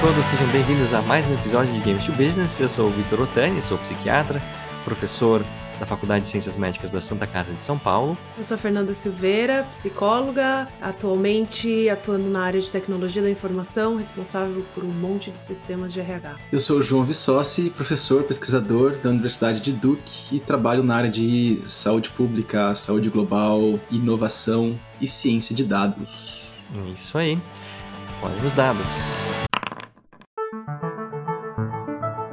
todos, sejam bem-vindos a mais um episódio de Games to Business. Eu sou o Vitor Otani, sou psiquiatra, professor da Faculdade de Ciências Médicas da Santa Casa de São Paulo. Eu sou a Fernanda Silveira, psicóloga, atualmente atuando na área de tecnologia da informação, responsável por um monte de sistemas de RH. Eu sou o João Vissossi, professor, pesquisador da Universidade de Duke e trabalho na área de saúde pública, saúde global, inovação e ciência de dados. Isso aí. Olha os dados.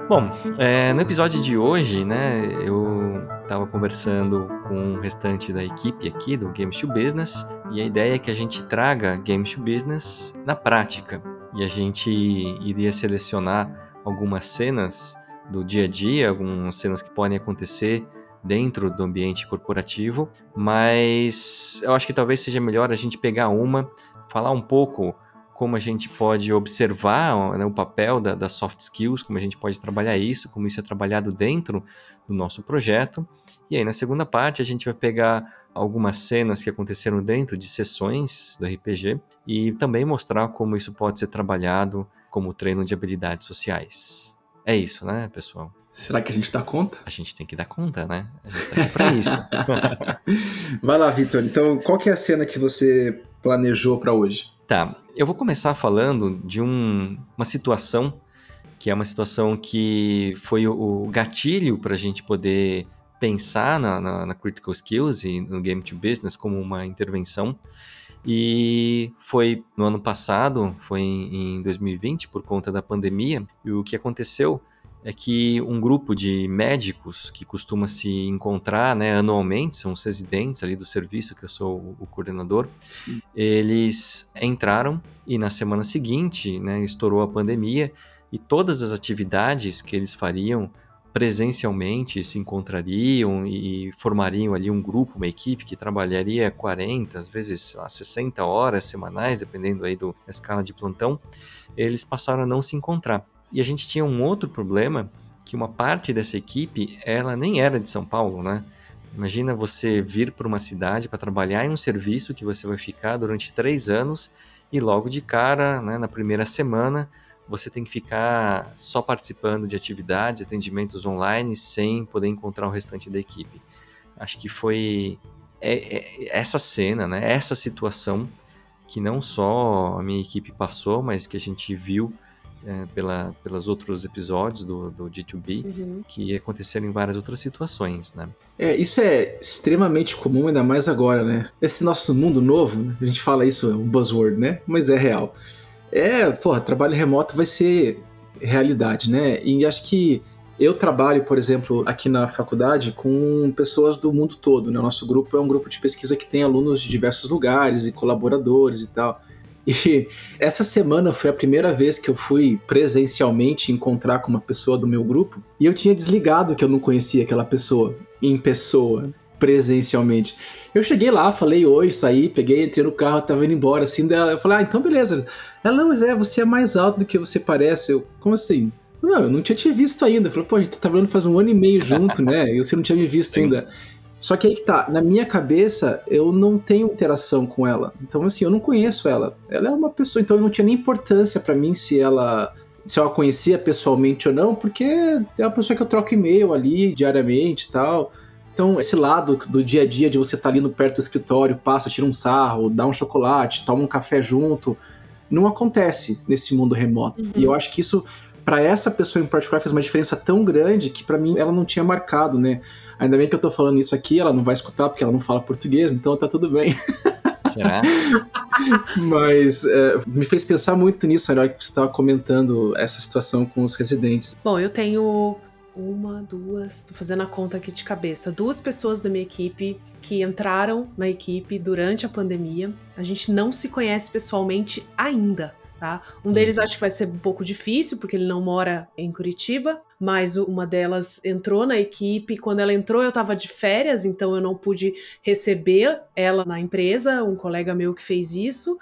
Bom, é, no episódio de hoje, né, eu estava conversando com o restante da equipe aqui do Games to Business e a ideia é que a gente traga Games to Business na prática. E a gente iria selecionar algumas cenas do dia a dia, algumas cenas que podem acontecer dentro do ambiente corporativo, mas eu acho que talvez seja melhor a gente pegar uma, falar um pouco como a gente pode observar né, o papel das da soft skills, como a gente pode trabalhar isso, como isso é trabalhado dentro do nosso projeto. E aí, na segunda parte, a gente vai pegar algumas cenas que aconteceram dentro de sessões do RPG e também mostrar como isso pode ser trabalhado como treino de habilidades sociais. É isso, né, pessoal? Será que a gente dá conta? A gente tem que dar conta, né? A gente tá aqui pra isso. Vai lá, Vitor. Então, qual que é a cena que você planejou para hoje? Tá, eu vou começar falando de um, uma situação que é uma situação que foi o, o gatilho para a gente poder pensar na, na, na, Critical Skills e no Game to Business como uma intervenção. E foi no ano passado, foi em, em 2020, por conta da pandemia, e o que aconteceu é que um grupo de médicos que costuma se encontrar né, anualmente, são os residentes ali do serviço, que eu sou o coordenador, Sim. eles entraram e na semana seguinte né, estourou a pandemia e todas as atividades que eles fariam presencialmente se encontrariam e formariam ali um grupo, uma equipe que trabalharia 40, às vezes lá, 60 horas semanais, dependendo aí do, da escala de plantão, eles passaram a não se encontrar. E a gente tinha um outro problema, que uma parte dessa equipe, ela nem era de São Paulo, né? Imagina você vir para uma cidade para trabalhar em um serviço que você vai ficar durante três anos e logo de cara, né, na primeira semana, você tem que ficar só participando de atividades, atendimentos online, sem poder encontrar o restante da equipe. Acho que foi é, é, essa cena, né, essa situação que não só a minha equipe passou, mas que a gente viu é, pela, pelos outros episódios do, do G2B, uhum. que aconteceram em várias outras situações, né? É, isso é extremamente comum, ainda mais agora, né? Esse nosso mundo novo, a gente fala isso, é um buzzword, né? Mas é real. É, porra, trabalho remoto vai ser realidade, né? E acho que eu trabalho, por exemplo, aqui na faculdade com pessoas do mundo todo, né? O nosso grupo é um grupo de pesquisa que tem alunos de diversos lugares e colaboradores e tal. E essa semana foi a primeira vez que eu fui presencialmente encontrar com uma pessoa do meu grupo e eu tinha desligado que eu não conhecia aquela pessoa em pessoa, presencialmente. Eu cheguei lá, falei oi, saí, peguei, entrei no carro, tava indo embora, assim, dela, eu falei, ah, então beleza. Ela, não, mas é, você é mais alto do que você parece. Eu, como assim? Não, eu não tinha te visto ainda. Falei, pô, a gente tá trabalhando faz um ano e meio junto, né? E você não tinha me visto Sim. ainda. Só que aí que tá, na minha cabeça, eu não tenho interação com ela. Então, assim, eu não conheço ela. Ela é uma pessoa, então não tinha nem importância para mim se ela se eu a conhecia pessoalmente ou não, porque é uma pessoa que eu troco e-mail ali diariamente e tal. Então, esse lado do dia a dia de você estar tá ali no perto do escritório, passa, tira um sarro, dá um chocolate, toma um café junto, não acontece nesse mundo remoto. Uhum. E eu acho que isso, para essa pessoa em particular, fez uma diferença tão grande que para mim ela não tinha marcado, né? Ainda bem que eu tô falando isso aqui, ela não vai escutar porque ela não fala português, então tá tudo bem. Será? Mas é, me fez pensar muito nisso na hora que você estava comentando essa situação com os residentes. Bom, eu tenho uma, duas, tô fazendo a conta aqui de cabeça. Duas pessoas da minha equipe que entraram na equipe durante a pandemia. A gente não se conhece pessoalmente ainda. Tá? Um deles uhum. acho que vai ser um pouco difícil, porque ele não mora em Curitiba, mas uma delas entrou na equipe. Quando ela entrou, eu estava de férias, então eu não pude receber ela na empresa, um colega meu que fez isso,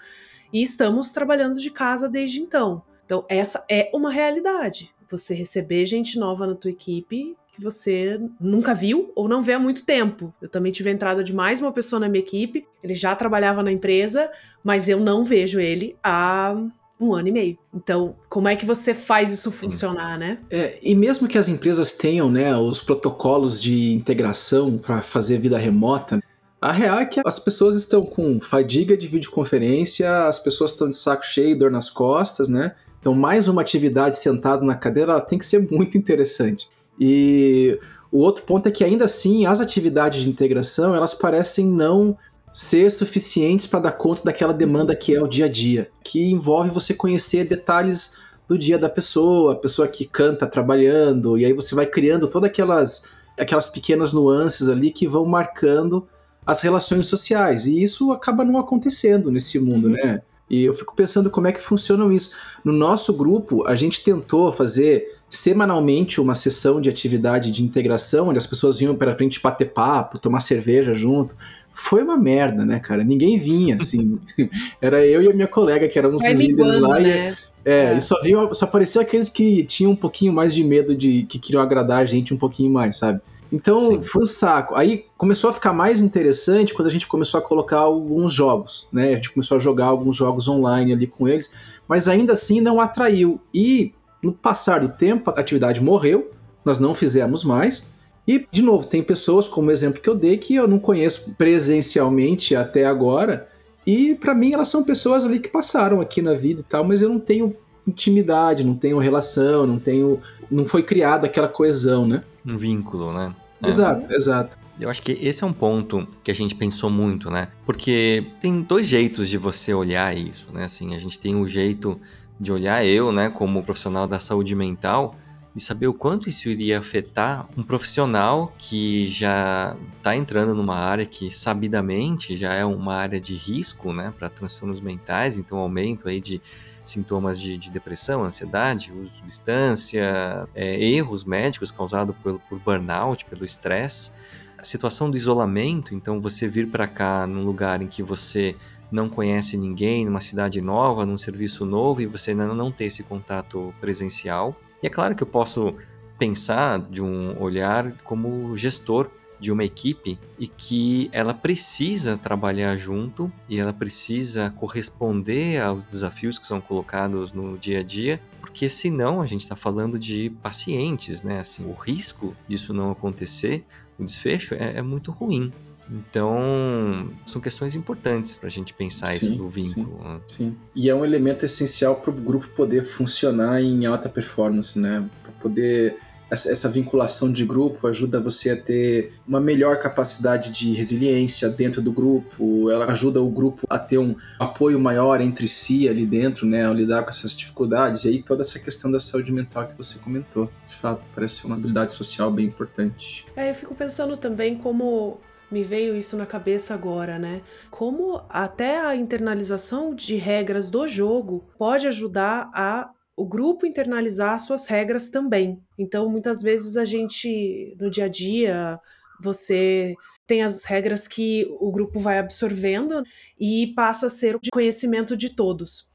e estamos trabalhando de casa desde então. Então, essa é uma realidade. Você receber gente nova na tua equipe que você nunca viu ou não vê há muito tempo. Eu também tive a entrada de mais uma pessoa na minha equipe. Ele já trabalhava na empresa, mas eu não vejo ele há um ano e meio. Então, como é que você faz isso funcionar, né? É, e mesmo que as empresas tenham né, os protocolos de integração para fazer vida remota, a real é que as pessoas estão com fadiga de videoconferência, as pessoas estão de saco cheio, dor nas costas, né? Então, mais uma atividade sentado na cadeira ela tem que ser muito interessante. E o outro ponto é que ainda assim as atividades de integração elas parecem não ser suficientes para dar conta daquela demanda que é o dia a dia, que envolve você conhecer detalhes do dia da pessoa, a pessoa que canta trabalhando, e aí você vai criando todas aquelas, aquelas pequenas nuances ali que vão marcando as relações sociais. E isso acaba não acontecendo nesse mundo, uhum. né? E eu fico pensando como é que funciona isso. No nosso grupo, a gente tentou fazer semanalmente uma sessão de atividade de integração, onde as pessoas vinham para a gente bater papo, tomar cerveja junto. Foi uma merda, né, cara? Ninguém vinha, assim. Era eu e a minha colega, que éramos os líderes lá. Né? E, é, é, e só, vinham, só aqueles que tinham um pouquinho mais de medo de que queriam agradar a gente um pouquinho mais, sabe? Então Sim. foi um saco. Aí começou a ficar mais interessante quando a gente começou a colocar alguns jogos, né? A gente começou a jogar alguns jogos online ali com eles, mas ainda assim não atraiu. E no passar do tempo, a atividade morreu, nós não fizemos mais. E, de novo, tem pessoas, como o exemplo que eu dei, que eu não conheço presencialmente até agora. E, para mim, elas são pessoas ali que passaram aqui na vida e tal, mas eu não tenho intimidade, não tenho relação, não tenho. Não foi criado aquela coesão, né? Um vínculo, né? É. Exato, exato. Eu acho que esse é um ponto que a gente pensou muito, né? Porque tem dois jeitos de você olhar isso, né? Assim, a gente tem o jeito de olhar eu, né, como profissional da saúde mental, de saber o quanto isso iria afetar um profissional que já está entrando numa área que sabidamente já é uma área de risco, né, para transtornos mentais, então aumento aí de sintomas de, de depressão, ansiedade, uso de substância, é, erros médicos causados por, por burnout, pelo estresse, a situação do isolamento, então você vir para cá num lugar em que você não conhece ninguém, numa cidade nova, num serviço novo e você ainda não ter esse contato presencial. E é claro que eu posso pensar de um olhar como gestor de uma equipe e que ela precisa trabalhar junto e ela precisa corresponder aos desafios que são colocados no dia a dia, porque senão a gente está falando de pacientes, né? Assim, o risco disso não acontecer, o desfecho é, é muito ruim. Então, são questões importantes para a gente pensar sim, isso do vínculo. Sim, né? sim, E é um elemento essencial para o grupo poder funcionar em alta performance, né? Para poder. Essa, essa, vinculação de grupo ajuda você a ter uma melhor capacidade de resiliência dentro do grupo, ela ajuda o grupo a ter um apoio maior entre si ali dentro, né, ao lidar com essas dificuldades, e aí toda essa questão da saúde mental que você comentou. De fato, parece ser uma habilidade social bem importante. É, eu fico pensando também como me veio isso na cabeça agora, né? Como até a internalização de regras do jogo pode ajudar a o grupo internalizar suas regras também. Então, muitas vezes a gente no dia a dia, você tem as regras que o grupo vai absorvendo e passa a ser de conhecimento de todos.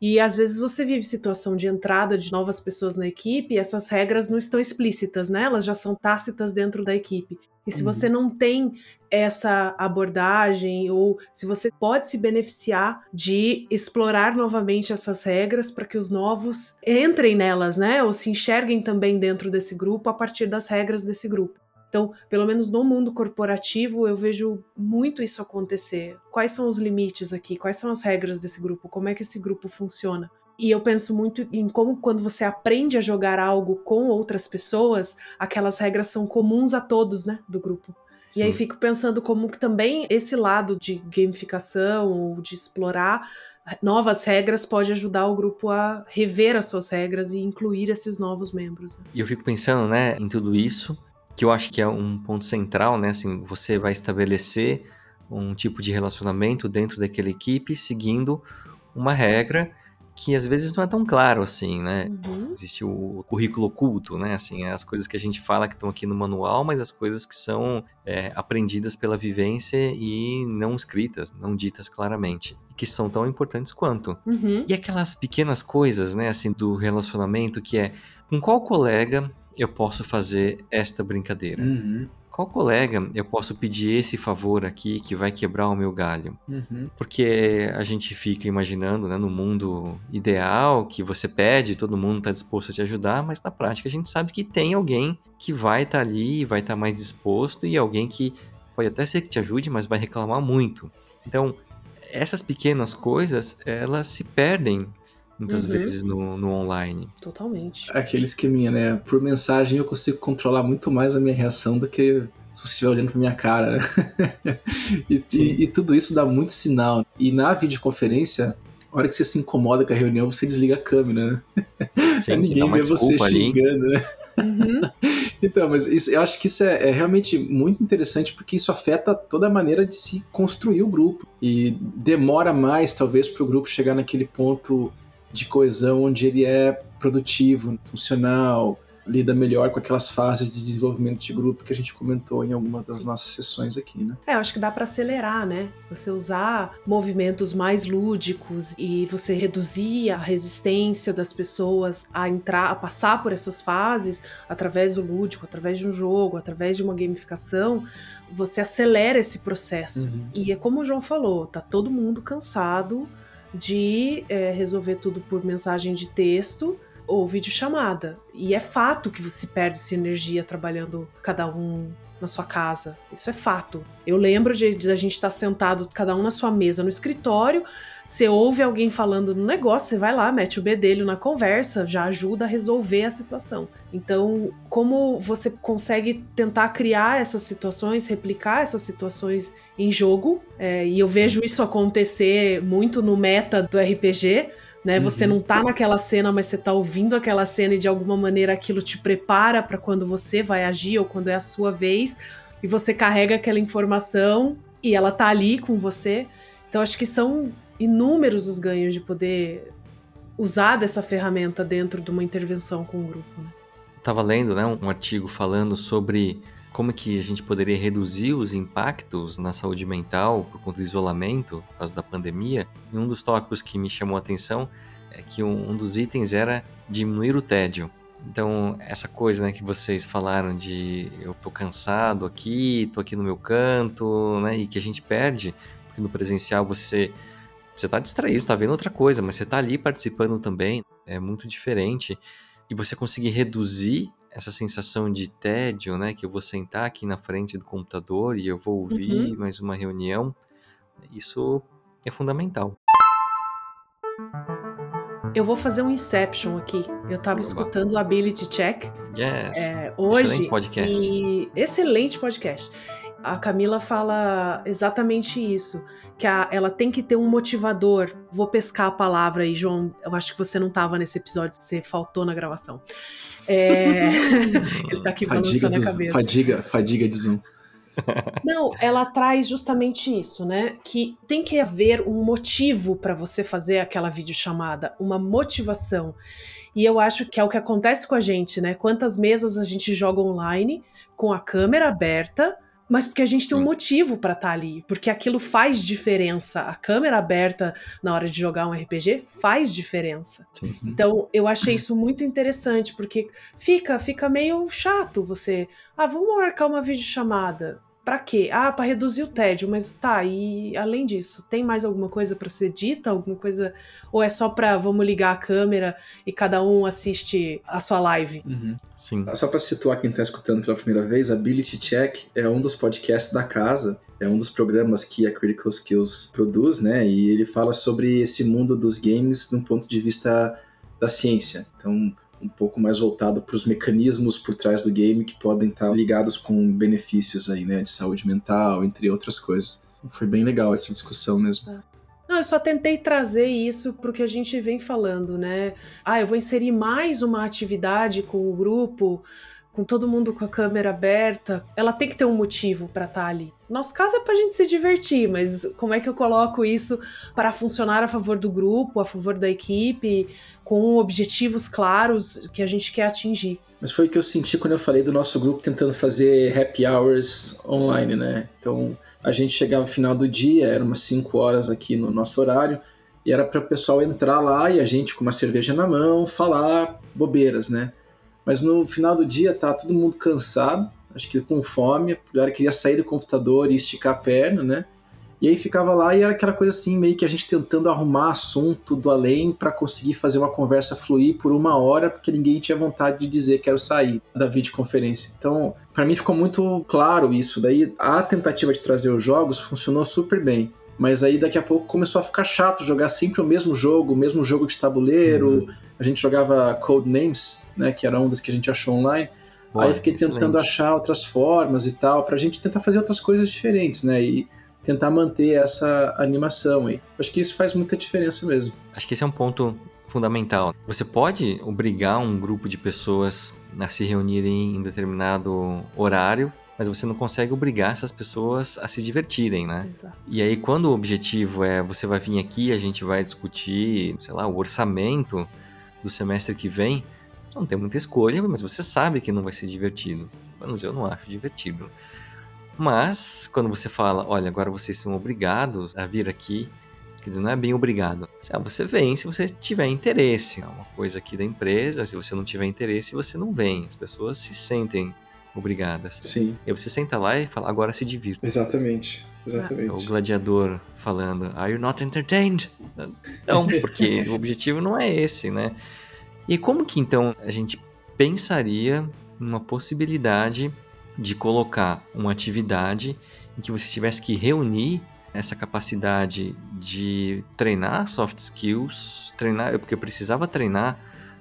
E às vezes você vive situação de entrada de novas pessoas na equipe e essas regras não estão explícitas, né? Elas já são tácitas dentro da equipe. E se uhum. você não tem essa abordagem ou se você pode se beneficiar de explorar novamente essas regras para que os novos entrem nelas, né? Ou se enxerguem também dentro desse grupo a partir das regras desse grupo. Então, pelo menos no mundo corporativo, eu vejo muito isso acontecer. Quais são os limites aqui? Quais são as regras desse grupo? Como é que esse grupo funciona? E eu penso muito em como quando você aprende a jogar algo com outras pessoas, aquelas regras são comuns a todos, né, do grupo. Sim. E aí fico pensando como que também esse lado de gamificação ou de explorar novas regras pode ajudar o grupo a rever as suas regras e incluir esses novos membros. Né? E eu fico pensando, né, em tudo isso, que eu acho que é um ponto central, né, assim, você vai estabelecer um tipo de relacionamento dentro daquela equipe seguindo uma regra que às vezes não é tão claro assim, né? Uhum. Existe o currículo oculto, né? Assim, é as coisas que a gente fala que estão aqui no manual, mas as coisas que são é, aprendidas pela vivência e não escritas, não ditas claramente, que são tão importantes quanto. Uhum. E aquelas pequenas coisas, né? Assim, do relacionamento que é com qual colega eu posso fazer esta brincadeira? Uhum qual colega eu posso pedir esse favor aqui que vai quebrar o meu galho? Uhum. Porque a gente fica imaginando, né, no mundo ideal, que você pede, todo mundo está disposto a te ajudar, mas na prática a gente sabe que tem alguém que vai estar tá ali, vai estar tá mais disposto e alguém que pode até ser que te ajude, mas vai reclamar muito. Então, essas pequenas coisas, elas se perdem muitas Uhum. vezes no, no online. Totalmente. Aquele esqueminha, né? Por mensagem eu consigo controlar muito mais a minha reação do que se você estiver olhando pra minha cara, né? e, e, e tudo isso dá muito sinal. E na videoconferência, a hora que você se incomoda com a reunião, você desliga a câmera, né? Sim, ninguém uma ver você desculpa ali. xingando, né? Uhum. Então, mas isso- eu acho que isso é, é realmente muito interessante porque isso afeta toda a maneira de se construir o grupo. E demora mais, talvez, para o grupo chegar naquele ponto de coesão onde ele é produtivo, funcional, lida melhor com aquelas fases de desenvolvimento de grupo que a gente comentou em alguma das nossas sessões aqui, né? É, eu acho que dá pra acelerar, né? Você usar movimentos mais lúdicos e você reduzir a resistência das pessoas a entrar, a passar por essas fases através do lúdico, através de um jogo, através de uma gamificação, você acelera esse processo. Uhum. E é como o João falou, tá todo mundo cansado de é, resolver tudo por mensagem de texto ou videochamada. E é fato que você perde essa energia trabalhando cada um na sua casa. Isso é fato. Eu lembro de, de a gente estar sentado, cada um na sua mesa no escritório. Você ouve alguém falando no negócio, você vai lá, mete o bedelho na conversa, já ajuda a resolver a situação. Então, como você consegue tentar criar essas situações, replicar essas situações em jogo, é, e eu vejo isso acontecer muito no meta do RPG, né? Você Uhum. não tá naquela cena, mas você tá ouvindo aquela cena e de alguma maneira aquilo te prepara para quando você vai agir ou quando é a sua vez, e você carrega aquela informação e ela tá ali com você. Então acho que são inúmeros os ganhos de poder usar dessa ferramenta dentro de uma intervenção com o grupo. Né? Estava lendo né, um artigo falando sobre como que a gente poderia reduzir os impactos na saúde mental por conta do isolamento, por causa da pandemia. E um dos tópicos que me chamou a atenção é que um, um dos itens era diminuir o tédio. Então, essa coisa né, que vocês falaram de eu tô cansado aqui, tô aqui no meu canto, né, e que a gente perde, porque no presencial você você tá distraído, tá vendo outra coisa, mas você tá ali participando também, é muito diferente. E você conseguir reduzir essa sensação de tédio, né? Que eu vou sentar aqui na frente do computador e eu vou ouvir mais uma reunião, isso é fundamental. Eu vou fazer um Inception aqui. Eu tava Oba. escutando o Ability Check Yes! é, hoje. Excelente podcast. E excelente podcast. A Camila fala exatamente isso, que a- ela tem que ter um motivador. Vou pescar a palavra aí, João. Eu acho que você não estava nesse episódio, você faltou na gravação. É, ele tá aqui balançando a cabeça. fadiga, fadiga de Zoom. Não, ela traz justamente isso, né? Que tem que haver um motivo para você fazer aquela videochamada, uma motivação. E eu acho que é o que acontece com a gente, né? Quantas mesas a gente joga online com a câmera aberta, mas porque a gente tem um Sim. motivo para estar ali, porque aquilo faz diferença. A câmera aberta na hora de jogar um RPG faz diferença. Sim. Então, eu achei isso muito interessante, porque fica, fica meio chato você. Ah, vamos marcar uma videochamada. Pra quê? Ah, pra reduzir o tédio, mas tá, e além disso, tem mais alguma coisa pra ser dita? Alguma coisa. Ou é só pra vamos ligar a câmera e cada um assiste a sua live? Uhum. Sim. Só para situar quem está escutando pela primeira vez, Ability Check é um dos podcasts da casa, é um dos programas que a Critical Skills produz, né? E ele fala sobre esse mundo dos games de um ponto de vista da ciência. Então, um pouco mais voltado para os mecanismos por trás do game que podem estar ligados com benefícios aí, né? De saúde mental, entre outras coisas. Foi bem legal essa discussão mesmo. Não, eu só tentei trazer isso pro que a gente vem falando, né? Ah, eu vou inserir mais uma atividade com o grupo, com todo mundo com a câmera aberta. Ela tem que ter um motivo para estar ali. Nosso caso é pra gente se divertir, mas como é que eu coloco isso para funcionar a favor do grupo, a favor da equipe, com objetivos claros que a gente quer atingir? Mas foi o que eu senti quando eu falei do nosso grupo tentando fazer happy hours online, né? Então a gente chegava no final do dia, era umas 5 horas aqui no nosso horário, e era para o pessoal entrar lá e a gente com uma cerveja na mão falar bobeiras, né? Mas no final do dia tá todo mundo cansado, acho que com fome, a galera queria sair do computador e esticar a perna, né? E aí ficava lá e era aquela coisa assim, meio que a gente tentando arrumar assunto do além para conseguir fazer uma conversa fluir por uma hora, porque ninguém tinha vontade de dizer quero sair da videoconferência. Então, para mim ficou muito claro isso. Daí a tentativa de trazer os jogos funcionou super bem. Mas aí daqui a pouco começou a ficar chato jogar sempre o mesmo jogo, o mesmo jogo de tabuleiro. Uhum. A gente jogava Codenames, né, que era um das que a gente achou online. Boa, aí eu fiquei excelente. tentando achar outras formas e tal, pra gente tentar fazer outras coisas diferentes, né? E tentar manter essa animação aí. Acho que isso faz muita diferença mesmo. Acho que esse é um ponto fundamental. Você pode obrigar um grupo de pessoas a se reunirem em determinado horário, mas você não consegue obrigar essas pessoas a se divertirem, né? Exato. E aí, quando o objetivo é você vai vir aqui, a gente vai discutir, sei lá, o orçamento do semestre que vem, não tem muita escolha, mas você sabe que não vai ser divertido. Pelo menos eu não acho divertido. Mas, quando você fala, olha, agora vocês são obrigados a vir aqui, quer dizer, não é bem obrigado. Ah, você vem se você tiver interesse. É uma coisa aqui da empresa, se você não tiver interesse, você não vem. As pessoas se sentem obrigadas. Sim. E você senta lá e fala, agora se divirta. Exatamente. Exatamente. É o gladiador falando, Are you not entertained? Não, porque o objetivo não é esse, né? E como que então a gente pensaria numa possibilidade de colocar uma atividade em que você tivesse que reunir essa capacidade de treinar soft skills, treinar, porque eu precisava treinar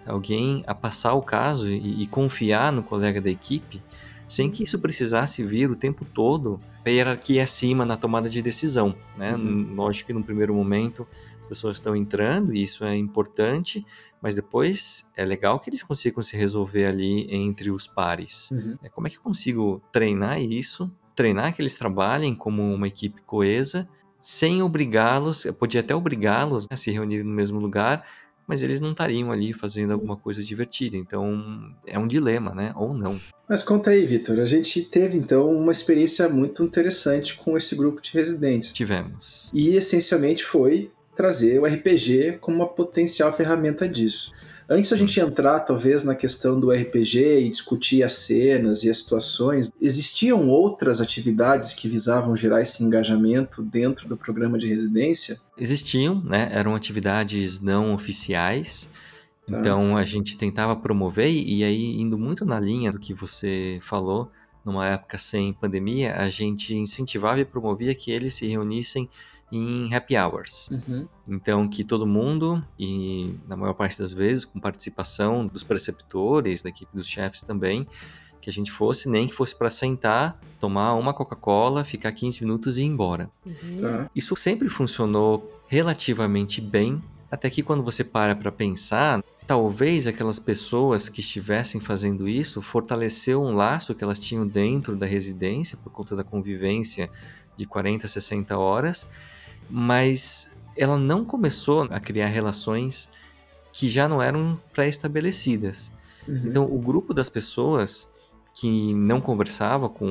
alguém a passar o caso e, e confiar no colega da equipe, sem que isso precisasse vir o tempo todo a hierarquia acima na tomada de decisão. Né? Uhum. Lógico que no primeiro momento as pessoas estão entrando e isso é importante, mas depois é legal que eles consigam se resolver ali entre os pares. Uhum. É, como é que eu consigo treinar isso, treinar que eles trabalhem como uma equipe coesa, sem obrigá-los, podia até obrigá-los né, a se reunirem no mesmo lugar, mas eles não estariam ali fazendo alguma coisa divertida. Então é um dilema, né? Ou não. Mas conta aí, Vitor. A gente teve então uma experiência muito interessante com esse grupo de residentes. Tivemos. E essencialmente foi trazer o RPG como uma potencial ferramenta disso. Antes da gente entrar, talvez, na questão do RPG e discutir as cenas e as situações, existiam outras atividades que visavam gerar esse engajamento dentro do programa de residência? Existiam, né? Eram atividades não oficiais. Tá. Então a gente tentava promover, e aí, indo muito na linha do que você falou, numa época sem pandemia, a gente incentivava e promovia que eles se reunissem em happy hours. Uhum. Então, que todo mundo, e na maior parte das vezes com participação dos preceptores, da equipe dos chefes também, que a gente fosse, nem que fosse para sentar, tomar uma Coca-Cola, ficar 15 minutos e ir embora. Uhum. Tá. Isso sempre funcionou relativamente bem, até que quando você para para pensar, talvez aquelas pessoas que estivessem fazendo isso fortaleceu um laço que elas tinham dentro da residência por conta da convivência de 40, 60 horas mas ela não começou a criar relações que já não eram pré-estabelecidas. Uhum. Então, o grupo das pessoas que não conversava com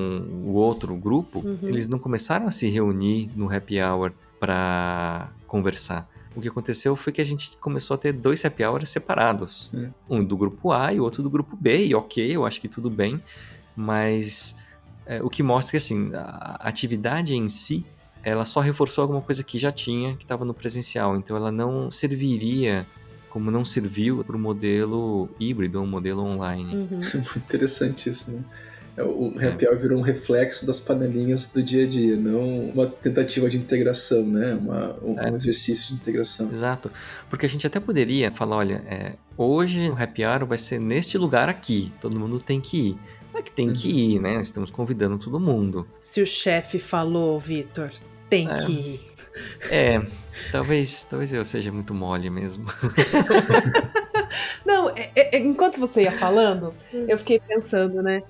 o outro grupo, uhum. eles não começaram a se reunir no happy hour para conversar. O que aconteceu foi que a gente começou a ter dois happy hours separados. Uhum. Um do grupo A e outro do grupo B, e ok, eu acho que tudo bem, mas é, o que mostra que assim, a atividade em si ela só reforçou alguma coisa que já tinha, que estava no presencial. Então ela não serviria como não serviu para o modelo híbrido, um modelo online. Uhum. Muito interessante isso, né? É, o happy hour virou um reflexo das panelinhas do dia a dia, não uma tentativa de integração, né? Uma, um, é. um, exercício de integração. Exato. Porque a gente até poderia falar, olha, é, hoje o happy hour vai ser neste lugar aqui, todo mundo tem que ir. É que tem uhum. que ir, né? Estamos convidando todo mundo. Se o chefe falou, Vitor, tem é. que ir. É, talvez, talvez eu seja muito mole mesmo. Não, é, é, enquanto você ia falando, eu fiquei pensando, né?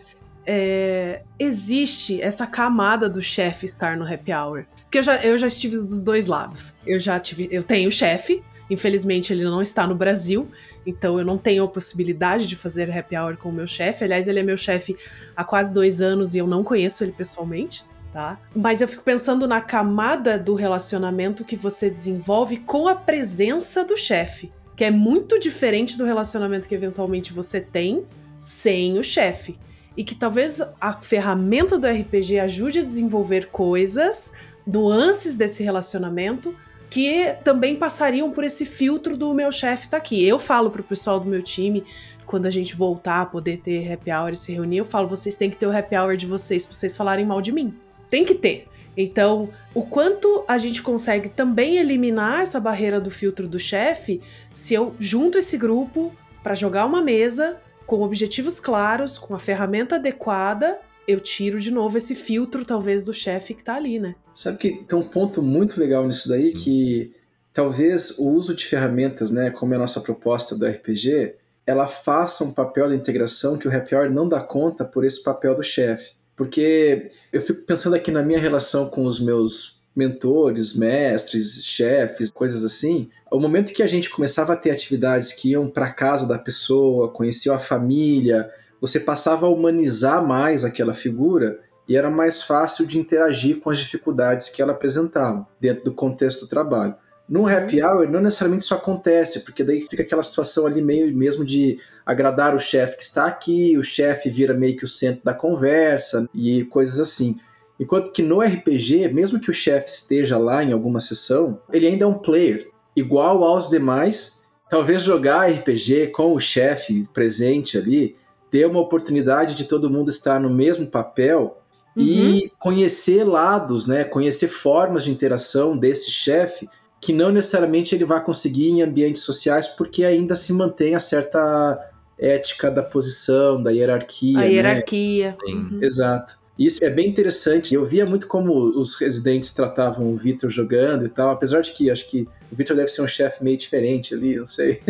É, existe essa camada do chefe estar no happy hour. Porque eu já, eu já estive dos dois lados. Eu já tive. Eu tenho chefe, infelizmente ele não está no Brasil, então eu não tenho a possibilidade de fazer happy hour com o meu chefe. Aliás, ele é meu chefe há quase dois anos e eu não conheço ele pessoalmente tá? Mas eu fico pensando na camada do relacionamento que você desenvolve com a presença do chefe, que é muito diferente do relacionamento que eventualmente você tem sem o chefe. e que talvez a ferramenta do RPG ajude a desenvolver coisas, nuances desse relacionamento que também passariam por esse filtro do meu chefe tá aqui. Eu falo pro pessoal do meu time, quando a gente voltar a poder ter happy hour e se reunir, eu falo, vocês têm que ter o happy hour de vocês pra vocês falarem mal de mim. Tem que ter. Então, o quanto a gente consegue também eliminar essa barreira do filtro do chefe se eu junto esse grupo para jogar uma mesa com objetivos claros, com a ferramenta adequada, eu tiro de novo esse filtro, talvez, do chefe que tá ali, né? Sabe que tem um ponto muito legal nisso daí, que talvez o uso de ferramentas, né, como é a nossa proposta do RPG, ela faça um papel de integração que o Happy Hour não dá conta por esse papel do chefe. Porque eu fico pensando aqui na minha relação com os meus mentores, mestres, chefes, coisas assim. O momento que a gente começava a ter atividades que iam para casa da pessoa, conheciam a família, você passava a humanizar mais aquela figura e era mais fácil de interagir com as dificuldades que ela apresentava dentro do contexto do trabalho. No uhum. happy hour, não necessariamente isso acontece, porque daí fica aquela situação ali meio mesmo de agradar o chefe que está aqui, o chefe vira meio que o centro da conversa e coisas assim. Enquanto que no RPG, mesmo que o chefe esteja lá em alguma sessão, ele ainda é um player, igual aos demais. Talvez jogar RPG com o chefe presente ali dê uma oportunidade de todo mundo estar no mesmo papel uhum. e conhecer lados, né, conhecer formas de interação desse chefe que não necessariamente ele vai conseguir em ambientes sociais porque ainda se mantém a certa ética da posição, da hierarquia. A né? hierarquia. Uhum. Exato. Isso é bem interessante. Eu via muito como os residentes tratavam o Victor jogando e tal, apesar de que acho que o Victor deve ser um chefe meio diferente ali, não sei.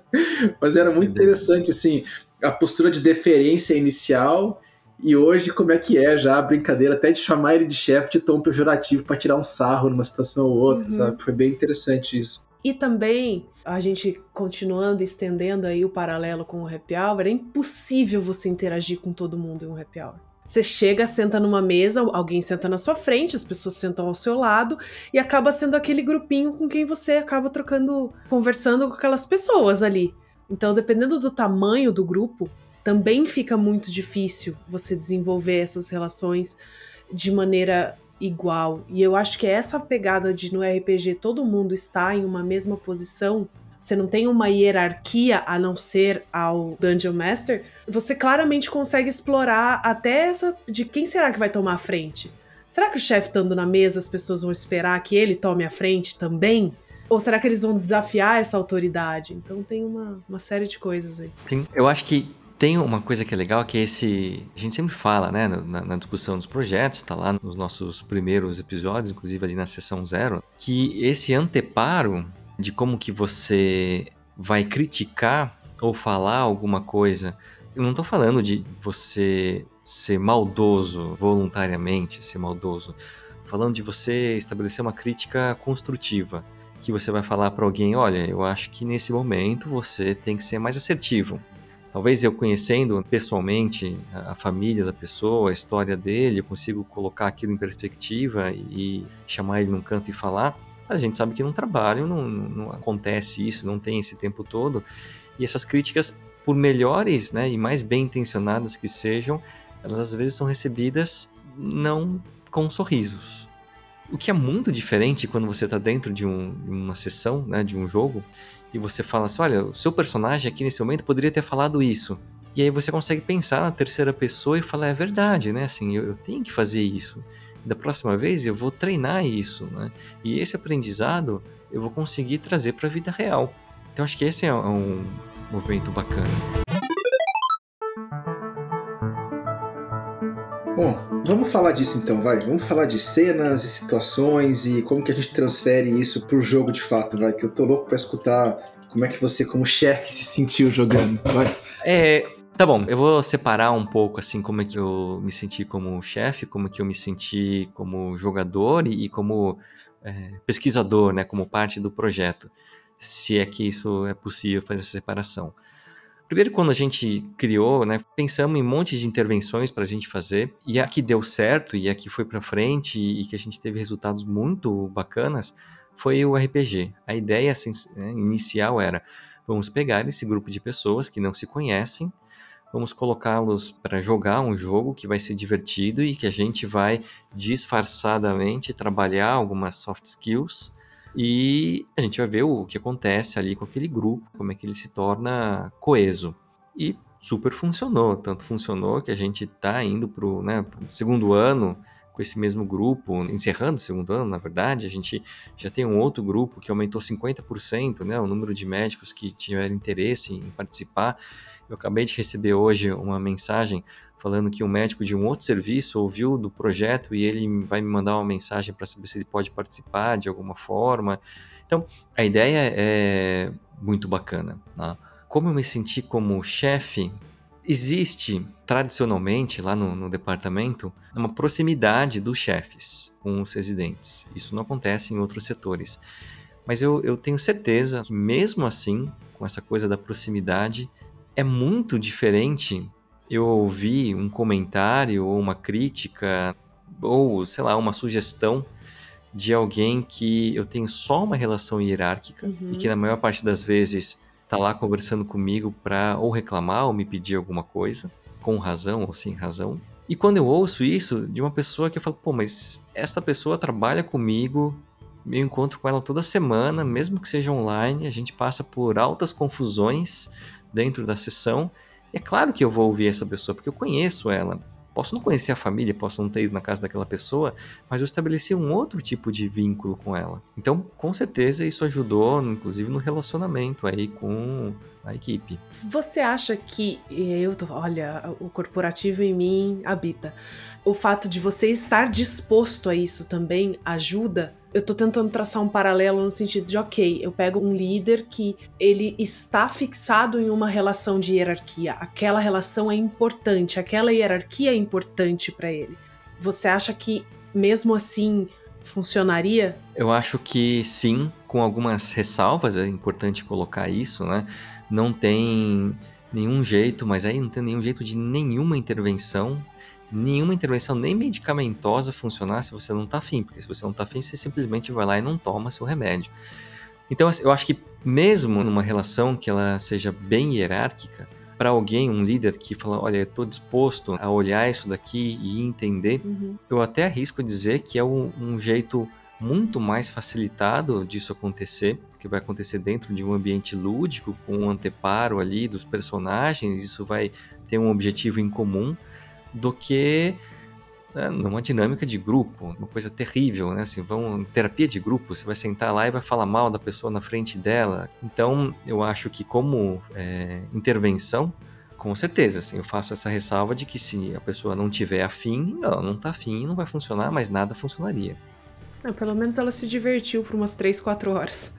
Mas era muito interessante, assim, a postura de deferência inicial e hoje como é que é já a brincadeira até de chamar ele de chefe de tom pejorativo para tirar um sarro numa situação ou outra, uhum. sabe? Foi bem interessante isso. E também, a gente continuando, estendendo aí o paralelo com o happy hour, é impossível você interagir com todo mundo em um happy hour. Você chega, senta numa mesa, alguém senta na sua frente, as pessoas sentam ao seu lado e acaba sendo aquele grupinho com quem você acaba trocando, conversando com aquelas pessoas ali. Então, dependendo do tamanho do grupo, também fica muito difícil você desenvolver essas relações de maneira igual. E eu acho que essa pegada de no RPG todo mundo está em uma mesma posição, você não tem uma hierarquia a não ser ao Dungeon Master, você claramente consegue explorar até essa de quem será que vai tomar a frente. Será que o chefe estando na mesa as pessoas vão esperar que ele tome a frente também? Ou será que eles vão desafiar essa autoridade? Então tem uma, uma série de coisas aí. Sim, eu acho que tem uma coisa que é legal, que é esse. A gente sempre fala, né, na, na discussão dos projetos, tá lá nos nossos primeiros episódios, inclusive ali na sessão zero, que esse anteparo de como que você vai criticar ou falar alguma coisa. Eu não tô falando de você ser maldoso voluntariamente, ser maldoso. Tô falando de você estabelecer uma crítica construtiva que você vai falar para alguém, olha, eu acho que nesse momento você tem que ser mais assertivo. Talvez eu conhecendo pessoalmente a família da pessoa, a história dele, eu consigo colocar aquilo em perspectiva e chamar ele num canto e falar. A gente sabe que no trabalho não, não acontece isso, não tem esse tempo todo. E essas críticas, por melhores né, e mais bem intencionadas que sejam, elas às vezes são recebidas não com sorrisos. O que é muito diferente quando você está dentro de um, uma sessão, né, de um jogo, e você fala assim: olha, o seu personagem aqui nesse momento poderia ter falado isso. E aí você consegue pensar na terceira pessoa e falar: é verdade, né? Assim, eu, eu tenho que fazer isso. Da próxima vez eu vou treinar isso, né? E esse aprendizado eu vou conseguir trazer para a vida real. Então acho que esse é um movimento bacana. Bom, vamos falar disso então, vai. Vamos falar de cenas e situações e como que a gente transfere isso pro jogo de fato, vai. Que eu tô louco para escutar como é que você, como chefe, se sentiu jogando, vai. É, Tá bom, eu vou separar um pouco assim como é que eu me senti como chefe, como que eu me senti como jogador e, e como é, pesquisador, né, como parte do projeto, se é que isso é possível fazer essa separação. Primeiro, quando a gente criou, né, pensamos em um monte de intervenções para a gente fazer, e a que deu certo, e a que foi para frente, e que a gente teve resultados muito bacanas, foi o RPG. A ideia assim, né, inicial era, vamos pegar esse grupo de pessoas que não se conhecem, vamos colocá-los para jogar um jogo que vai ser divertido e que a gente vai disfarçadamente trabalhar algumas soft skills e a gente vai ver o que acontece ali com aquele grupo, como é que ele se torna coeso. E super funcionou, tanto funcionou que a gente está indo para o né, segundo ano com esse mesmo grupo, encerrando o segundo ano, na verdade, a gente já tem um outro grupo que aumentou 50%, né, o número de médicos que tiveram interesse em participar. Eu acabei de receber hoje uma mensagem falando que um médico de um outro serviço ouviu do projeto e ele vai me mandar uma mensagem para saber se ele pode participar de alguma forma. Então, a ideia é muito bacana. Né? Como eu me senti como chefe, existe tradicionalmente lá no, no, departamento uma proximidade dos chefes com os residentes. Isso não acontece em outros setores. Mas eu, eu tenho certeza que, mesmo assim, com essa coisa da proximidade, é muito diferente eu ouvir um comentário ou uma crítica ou, sei lá, uma sugestão de alguém que eu tenho só uma relação hierárquica uhum. e que na maior parte das vezes tá lá conversando comigo para ou reclamar ou me pedir alguma coisa, com razão ou sem razão. E quando eu ouço isso de uma pessoa que eu falo, pô, mas esta pessoa trabalha comigo, eu encontro com ela toda semana, mesmo que seja online, a gente passa por altas confusões dentro da sessão é claro que eu vou ouvir essa pessoa, porque eu conheço ela. Posso não conhecer a família, posso não ter ido na casa daquela pessoa, mas eu estabeleci um outro tipo de vínculo com ela. Então, com certeza, isso ajudou, inclusive, no relacionamento aí com a equipe. Você acha que eu, olha, o corporativo em mim habita. O fato de você estar disposto a isso também ajuda eu tô tentando traçar um paralelo no sentido de, ok, eu pego um líder que ele está fixado em uma relação de hierarquia. Aquela relação é importante, aquela hierarquia é importante para ele. Você acha que mesmo assim funcionaria? Eu acho que sim, com algumas ressalvas, é importante colocar isso, né? Não tem nenhum jeito, mas aí não tem nenhum jeito de nenhuma intervenção nenhuma intervenção nem medicamentosa funcionar se você não está afim, porque se você não está afim, você simplesmente vai lá e não toma seu remédio. Então, assim, eu acho que mesmo numa relação que ela seja bem hierárquica, para alguém, um líder que fala, olha, eu estou disposto a olhar isso daqui e entender, uhum. eu até arrisco dizer que é um, um jeito muito mais facilitado disso acontecer, que vai acontecer dentro de um ambiente lúdico, com um anteparo ali dos personagens, isso vai ter um objetivo em comum, do que né, numa dinâmica de grupo, uma coisa terrível, né? Assim, vão terapia de grupo, você vai sentar lá e vai falar mal da pessoa na frente dela. Então, eu acho que como é, intervenção, com certeza, assim, eu faço essa ressalva de que se a pessoa não tiver afim, ela não está afim, não vai funcionar, mas nada funcionaria. É, pelo menos ela se divertiu por umas 3, 4 horas.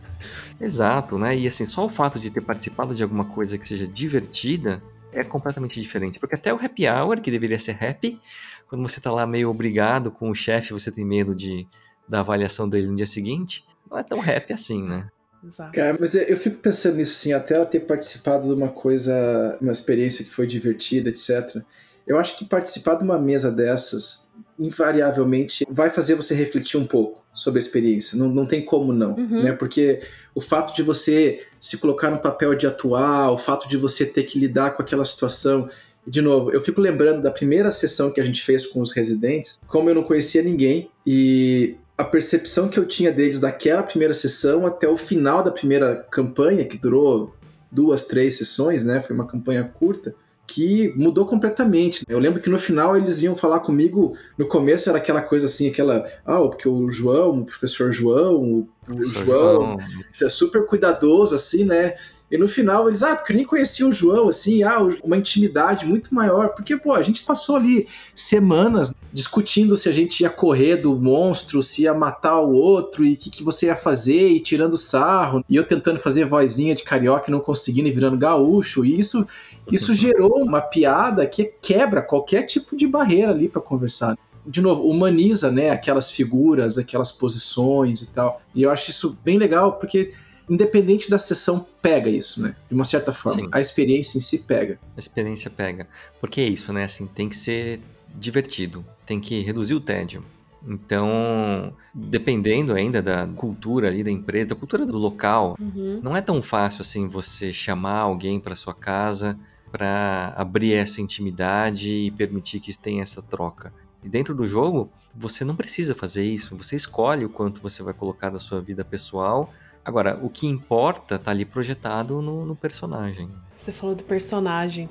Exato, né? E assim, só o fato de ter participado de alguma coisa que seja divertida é completamente diferente. Porque até o happy hour, que deveria ser happy, quando você tá lá meio obrigado com o chefe, você tem medo de da avaliação dele no dia seguinte, não é tão happy assim, né? Exato. Cara, mas eu fico pensando nisso assim, até ela ter participado de uma coisa, uma experiência que foi divertida, etc. Eu acho que participar de uma mesa dessas, invariavelmente, vai fazer você refletir um pouco sobre a experiência. Não, não tem como não, uhum. né? Porque o fato de você se colocar no papel de atuar, o fato de você ter que lidar com aquela situação. De novo, eu fico lembrando da primeira sessão que a gente fez com os residentes, como eu não conhecia ninguém e a percepção que eu tinha deles daquela primeira sessão até o final da primeira campanha, que durou duas, três sessões, né? Foi uma campanha curta que mudou completamente. Eu lembro que no final eles iam falar comigo, no começo era aquela coisa assim, aquela, ah, porque o João, o professor João, o, professor João, João, é super cuidadoso, assim, né? E no final eles, ah, porque eu nem conhecia o João, assim, ah, uma intimidade muito maior. Porque, pô, a gente passou ali semanas discutindo se a gente ia correr do monstro, se ia matar o outro e o que, que você ia fazer, e tirando sarro. E eu tentando fazer vozinha de carioca e não conseguindo e virando gaúcho. E isso, isso gerou uma piada que quebra qualquer tipo de barreira ali para conversar de novo, humaniza, né, aquelas figuras, aquelas posições e tal. E eu acho isso bem legal porque independente da sessão, pega isso, né? De uma certa forma. Sim. A experiência em si pega. A experiência pega. Porque é isso, né? Assim, tem que ser divertido. Tem que reduzir o tédio. Então, dependendo ainda da cultura ali da empresa, da cultura do local, uhum. não é tão fácil assim você chamar alguém para sua casa para abrir essa intimidade e permitir que tenha essa troca. E dentro do jogo, você não precisa fazer isso, você escolhe o quanto você vai colocar da sua vida pessoal. Agora, o que importa tá ali projetado no, no personagem. Você falou do personagem.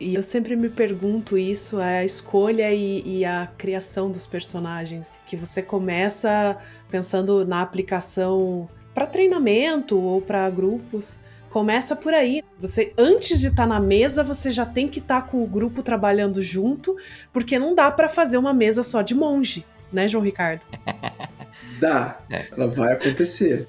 E eu sempre me pergunto isso, é a escolha e, e, a criação dos personagens. Que você começa pensando na aplicação para treinamento ou para grupos. Começa por aí. Você antes de estar tá na mesa, você já tem que estar tá com o grupo trabalhando junto, porque não dá para fazer uma mesa só de monge, né, João Ricardo? Dá. Ela vai acontecer.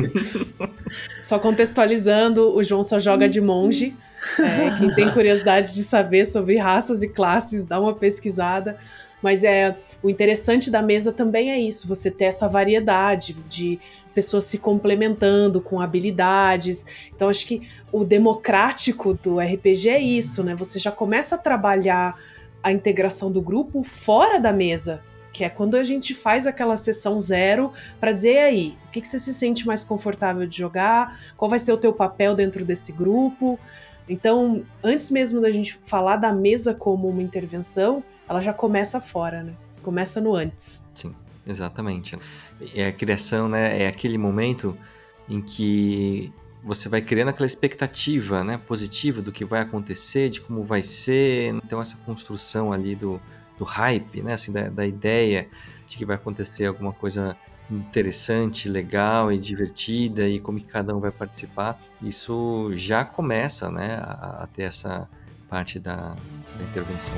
só contextualizando, o João só joga de monge. É, quem tem curiosidade de saber sobre raças e classes, dá uma pesquisada. Mas é o interessante da mesa também é isso, você ter essa variedade de pessoas se complementando com habilidades. Então acho que o democrático do RPG é isso, né? Você já começa a trabalhar a integração do grupo fora da mesa, que é quando a gente faz aquela sessão zero para dizer aí, o que, que você se sente mais confortável de jogar, qual vai ser o teu papel dentro desse grupo. Então, antes mesmo da gente falar da mesa como uma intervenção, ela já começa fora, né? Começa no antes. Sim, exatamente. É a criação, né? É aquele momento em que você vai criando aquela expectativa, né, positiva do que vai acontecer, de como vai ser. Então essa construção ali do, do hype, né, assim, da, da ideia de que vai acontecer alguma coisa interessante, legal e divertida e como que cada um vai participar, isso já começa, né, a, a ter essa parte da, da intervenção.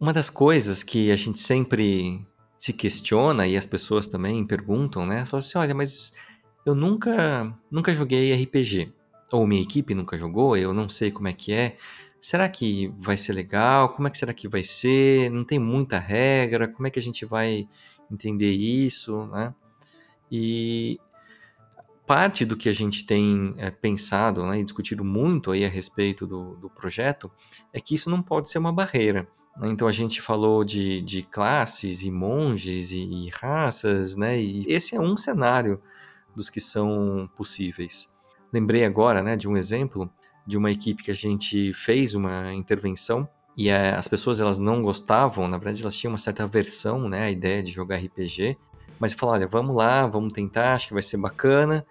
Uma das coisas que a gente sempre se questiona e as pessoas também perguntam, né? Falam assim, olha, mas eu nunca, nunca joguei RPG. Ou minha equipe nunca jogou, eu não sei como é que é. Será que vai ser legal? Como é que será que vai ser? Não tem muita regra? Como é que a gente vai entender isso, né? E parte do que a gente tem é, pensado né, e discutido muito aí a respeito do, do projeto é que isso não pode ser uma barreira. Então a gente falou de, de classes e monges e, e, raças, né? E esse é um cenário dos que são possíveis. Lembrei agora, né, de um exemplo de uma equipe que a gente fez uma intervenção e é, as pessoas elas não gostavam, na verdade elas tinham uma certa aversão, né, à ideia de jogar RPG, mas falaram, olha, vamos lá, vamos tentar, acho que vai ser bacana.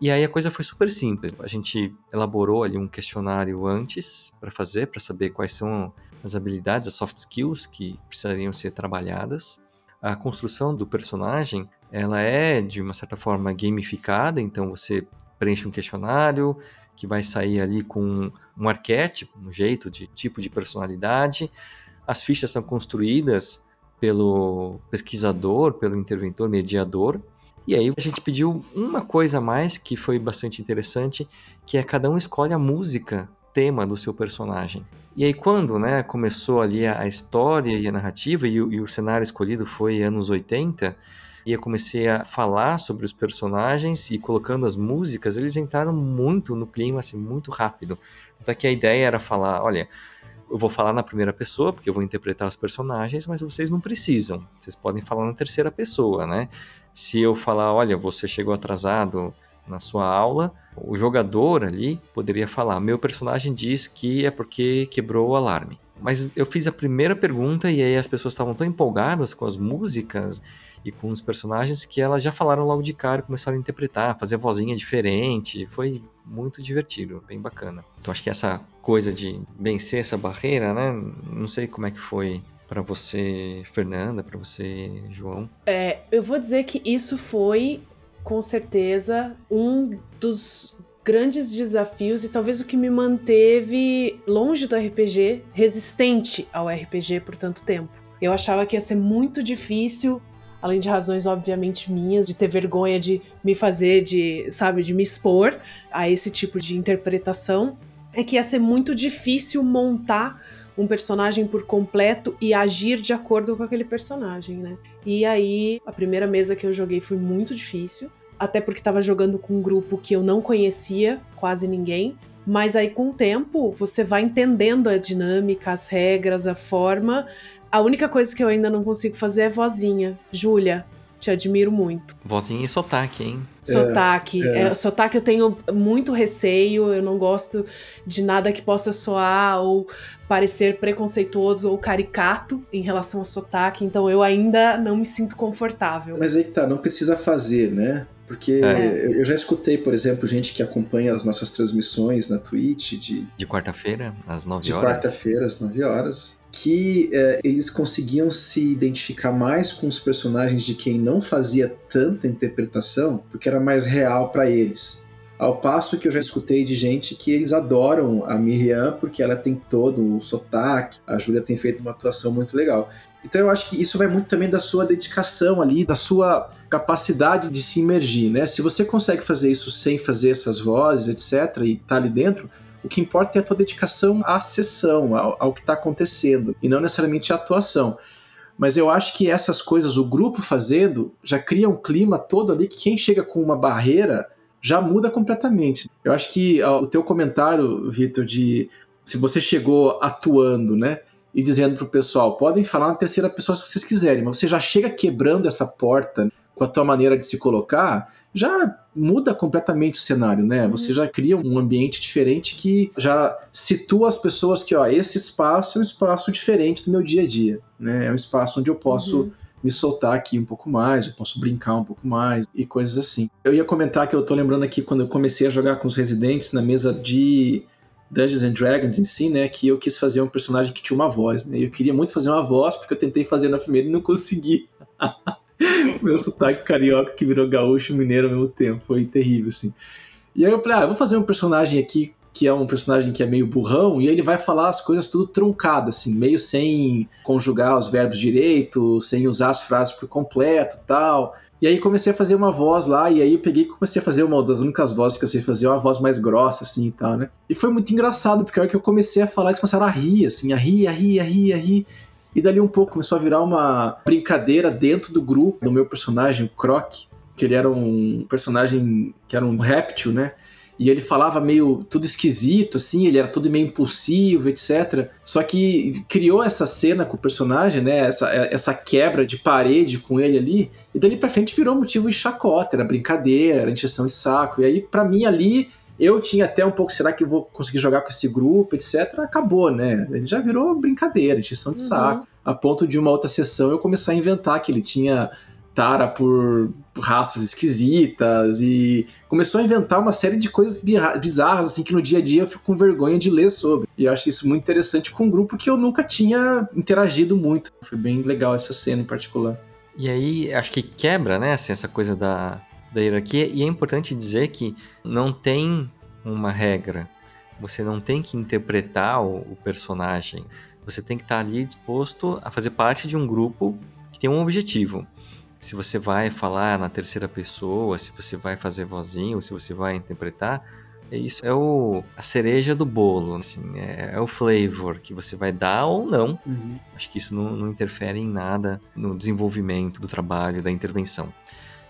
E aí a coisa foi super simples. A gente elaborou ali um questionário antes para fazer, para saber quais são as habilidades, as soft skills que precisariam ser trabalhadas. A construção do personagem, ela é de uma certa forma gamificada, então você preenche um questionário que vai sair ali com um arquétipo, um jeito de tipo de personalidade. As fichas são construídas pelo pesquisador, pelo interventor, mediador. E aí a gente pediu uma coisa a mais que foi bastante interessante, que é cada um escolhe a música tema do seu personagem. E aí quando né, começou ali a, história e a narrativa, e, e o cenário escolhido foi anos 80, e eu comecei a falar sobre os personagens e colocando as músicas, eles entraram muito no clima, assim, muito rápido. Então que a ideia era falar, olha, eu vou falar na primeira pessoa, porque eu vou interpretar os personagens, mas vocês não precisam. Vocês podem falar na terceira pessoa, né? Se eu falar, olha, você chegou atrasado na sua aula, o jogador ali poderia falar: meu personagem diz que é porque quebrou o alarme. Mas eu fiz a primeira pergunta e aí as pessoas estavam tão empolgadas com as músicas e com os personagens que elas já falaram logo de cara, começaram a interpretar, fazer vozinha diferente. Foi muito divertido, bem bacana. Então acho que essa coisa de vencer essa barreira, né? Não sei como é que foi para você, Fernanda, para você, João. É, eu vou dizer que isso foi com certeza, um dos grandes desafios e talvez o que me manteve longe do RPG, resistente ao RPG por tanto tempo. Eu achava que ia ser muito difícil, além de razões obviamente minhas, de ter vergonha de me fazer, de, sabe, de me expor a esse tipo de interpretação, é que ia ser muito difícil montar um personagem por completo e agir de acordo com aquele personagem, né? E aí, a primeira mesa que eu joguei foi muito difícil, até porque estava jogando com um grupo que eu não conhecia, quase ninguém. Mas aí, com o tempo, você vai entendendo a dinâmica, as regras, a forma. A única coisa que eu ainda não consigo fazer é vozinha. Júlia, Te admiro muito. Vozinha e sotaque, hein? Sotaque. É, É, sotaque eu tenho muito receio, eu não gosto de nada que possa soar ou parecer preconceituoso ou caricato em relação ao sotaque, então eu ainda não me sinto confortável. Mas aí que tá, não precisa fazer, né? Porque É. eu já escutei, por exemplo, gente que acompanha as nossas transmissões na Twitch de, De quarta-feira, às 9 de horas. quarta-feira, às 9 horas, que é, eles conseguiam se identificar mais com os personagens de quem não fazia tanta interpretação, porque era mais real pra eles. Ao passo que eu já escutei de gente que eles adoram a Miriam porque ela tem todo o sotaque, a Júlia tem feito uma atuação muito legal. Então eu acho que isso vai muito também da sua dedicação ali, da sua capacidade de se imergir, né? Se você consegue fazer isso sem fazer essas vozes, etc, e tá ali dentro, o que importa é a tua dedicação à sessão, ao, ao que está acontecendo, e não necessariamente a atuação. Mas eu acho que essas coisas, o grupo fazendo, já cria um clima todo ali que quem chega com uma barreira já muda completamente. Eu acho que ó, o teu comentário, Vitor, de se você chegou atuando, né? E dizendo pro pessoal, podem falar na terceira pessoa se vocês quiserem, mas você já chega quebrando essa porta com a tua maneira de se colocar, já muda completamente o cenário, né? Você já cria um ambiente diferente que já situa as pessoas que, ó, esse espaço é um espaço diferente do meu dia a dia, né? É um espaço onde eu posso Uhum. me soltar aqui um pouco mais, eu posso brincar um pouco mais e coisas assim. Eu ia comentar que eu tô lembrando aqui quando eu comecei a jogar com os residentes na mesa de Dungeons and Dragons em si, né, que eu quis fazer um personagem que tinha uma voz, né? Eu queria muito fazer uma voz porque eu tentei fazer na primeira e não consegui. Meu sotaque carioca que virou gaúcho e mineiro ao mesmo tempo, foi terrível assim. E aí eu falei, ah, eu vou fazer um personagem aqui que é um personagem que é meio burrão, e ele vai falar as coisas tudo truncadas, assim, meio sem conjugar os verbos direito, sem usar as frases por completo tal. E aí comecei a fazer uma voz lá, e aí eu peguei e comecei a fazer uma das únicas vozes que eu sei fazer, uma voz mais grossa, assim e tal, né? E foi muito engraçado, porque a hora que eu comecei a falar, eles começaram a rir, assim, a rir, a rir, a rir, a rir. E dali um pouco começou a virar uma brincadeira dentro do grupo do meu personagem, o Croc, que ele era um personagem que era um réptil, né? E ele falava meio tudo esquisito, assim, ele era tudo meio impulsivo, etc. Só que criou essa cena com o personagem, né? Essa, essa quebra de parede com ele ali, e dali pra frente virou motivo de chacota, era brincadeira, era encheção de saco. E aí, pra mim, ali, eu tinha até um pouco, será que eu vou conseguir jogar com esse grupo, etc. Acabou, né? Ele já virou brincadeira, encheção de Uhum. saco. A ponto de uma outra sessão eu começar a inventar que ele tinha tara por raças esquisitas e começou a inventar uma série de coisas bizarras assim que no dia a dia eu fico com vergonha de ler sobre. E eu acho isso muito interessante com um grupo que eu nunca tinha interagido muito. Foi bem legal essa cena em particular. E aí, acho que quebra, né, assim, essa coisa da, da hierarquia. E é importante dizer que não tem uma regra. Você não tem que interpretar o, o personagem. Você tem que estar ali disposto a fazer parte de um grupo que tem um objetivo. Se você vai falar na terceira pessoa, se você vai fazer vozinho, se você vai interpretar, é isso é o, a cereja do bolo, assim, é, é o flavor que você vai dar ou não Acho que isso não, não interfere em nada no desenvolvimento do trabalho, da intervenção.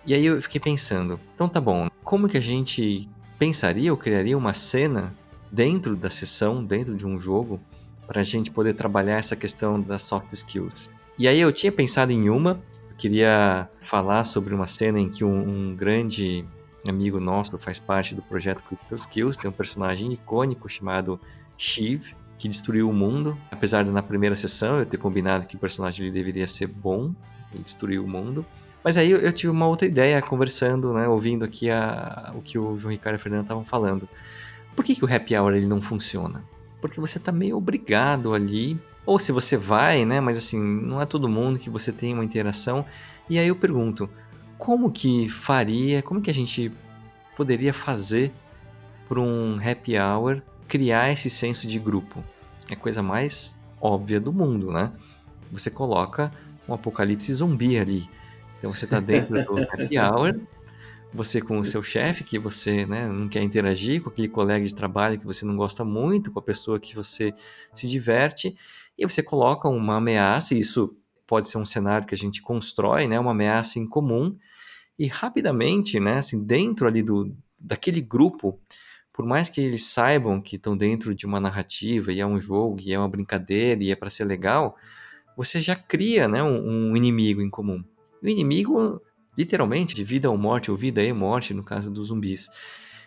E aí eu fiquei pensando, então tá bom, como que a gente pensaria ou criaria uma cena dentro da sessão, dentro de um jogo, para a gente poder trabalhar essa questão das soft skills? E aí eu tinha pensado em uma, eu queria falar sobre uma cena em que um, um grande amigo nosso faz parte do projeto Critical Skills, tem um personagem icônico chamado Shiv, que destruiu o mundo. Apesar de na primeira sessão eu ter combinado que o personagem deveria ser bom e destruir o mundo. Mas aí eu, tive uma outra ideia conversando, né, ouvindo aqui a, o que o João Ricardo e a Fernanda estavam falando. Por que, que o happy hour ele não funciona? Porque você tá meio obrigado ali, ou se você vai, né, mas assim, não é todo mundo que você tem uma interação. E aí eu pergunto, como que faria, como que a gente poderia fazer por um happy hour criar esse senso de grupo? É a coisa mais óbvia do mundo, né? Você coloca um apocalipse zumbi ali. Então você tá dentro do happy hour, você com o seu chefe, que você né, não quer interagir, com aquele colega de trabalho que você não gosta muito, com a pessoa que você se diverte, e você coloca uma ameaça, e isso pode ser um cenário que a gente constrói, né, uma ameaça em comum, e rapidamente, né, assim, dentro ali do, daquele grupo, por mais que eles saibam que estão dentro de uma narrativa, e é um jogo, e é uma brincadeira, e é para ser legal, você já cria né, um, um inimigo em comum. O inimigo literalmente, de vida ou morte, ou vida e morte, no caso dos zumbis.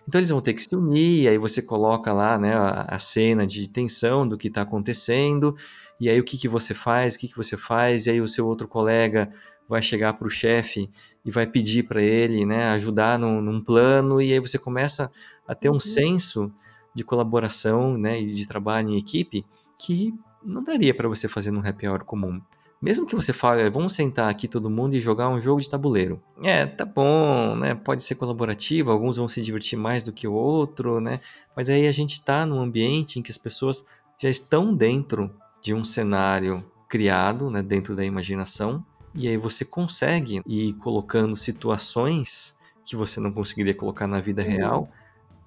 Então eles vão ter que se unir, aí você coloca lá né, a, a cena de tensão do que está acontecendo, e aí o que, que você faz, o que, que você faz, e aí o seu outro colega vai chegar para o chefe e vai pedir para ele né, ajudar num, num, plano, e aí você começa a ter um uhum. senso de colaboração né, e de trabalho em equipe que não daria para você fazer num happy hour comum. Mesmo que você fale, vamos sentar aqui todo mundo e jogar um jogo de tabuleiro. É, tá bom, né? Pode ser colaborativo, alguns vão se divertir mais do que o outro, né? Mas aí a gente tá num ambiente em que as pessoas já estão dentro de um cenário criado, né, dentro da imaginação, e aí você consegue ir colocando situações que você não conseguiria colocar na vida uhum. real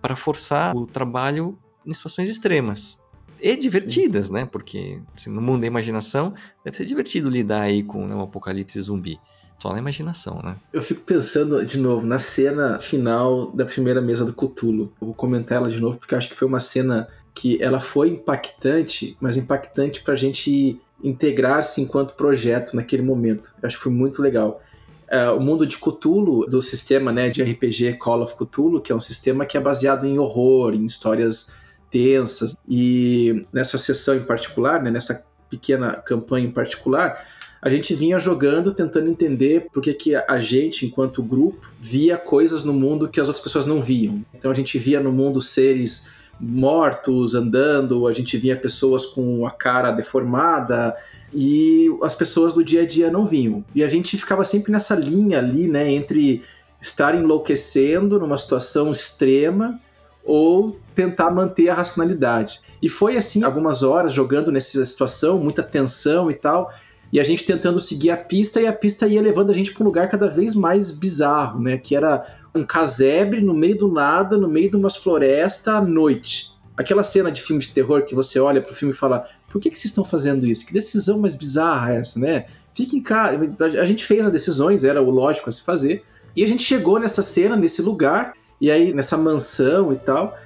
para forçar o trabalho em situações extremas e divertidas, Sim. né? Porque assim, no mundo da imaginação deve ser divertido lidar aí com né, um apocalipse zumbi. Só na imaginação, né? Eu fico pensando de novo na cena final da primeira mesa do Cthulhu. Eu vou comentar ela de novo porque acho que foi uma cena que ela foi impactante, mas impactante pra gente integrar-se enquanto projeto naquele momento. Eu acho que foi muito legal. Uh, o mundo de Cthulhu, do sistema né, de RPG Call of Cthulhu, que é um sistema que é baseado em horror, em histórias tensas. E nessa sessão em particular, né, nessa pequena campanha em particular, a gente vinha jogando, tentando entender por que, que a gente, enquanto grupo, via coisas no mundo que as outras pessoas não viam. Então a gente via no mundo seres mortos andando, a gente via pessoas com a cara deformada e as pessoas do dia a dia não vinham. E a gente ficava sempre nessa linha ali, né, entre estar enlouquecendo numa situação extrema ou tentar manter a racionalidade. E foi assim, algumas horas jogando nessa situação, muita tensão e tal, e a gente tentando seguir a pista e a pista ia levando a gente para um lugar cada vez mais bizarro, né? Que era um casebre no meio do nada, no meio de umas florestas à noite. Aquela cena de filme de terror que você olha pro filme e fala: por que, que vocês estão fazendo isso? Que decisão mais bizarra é essa, né? Fique em casa. A gente fez as decisões, era o lógico a se fazer. E a gente chegou nessa cena, nesse lugar, e aí nessa mansão e tal.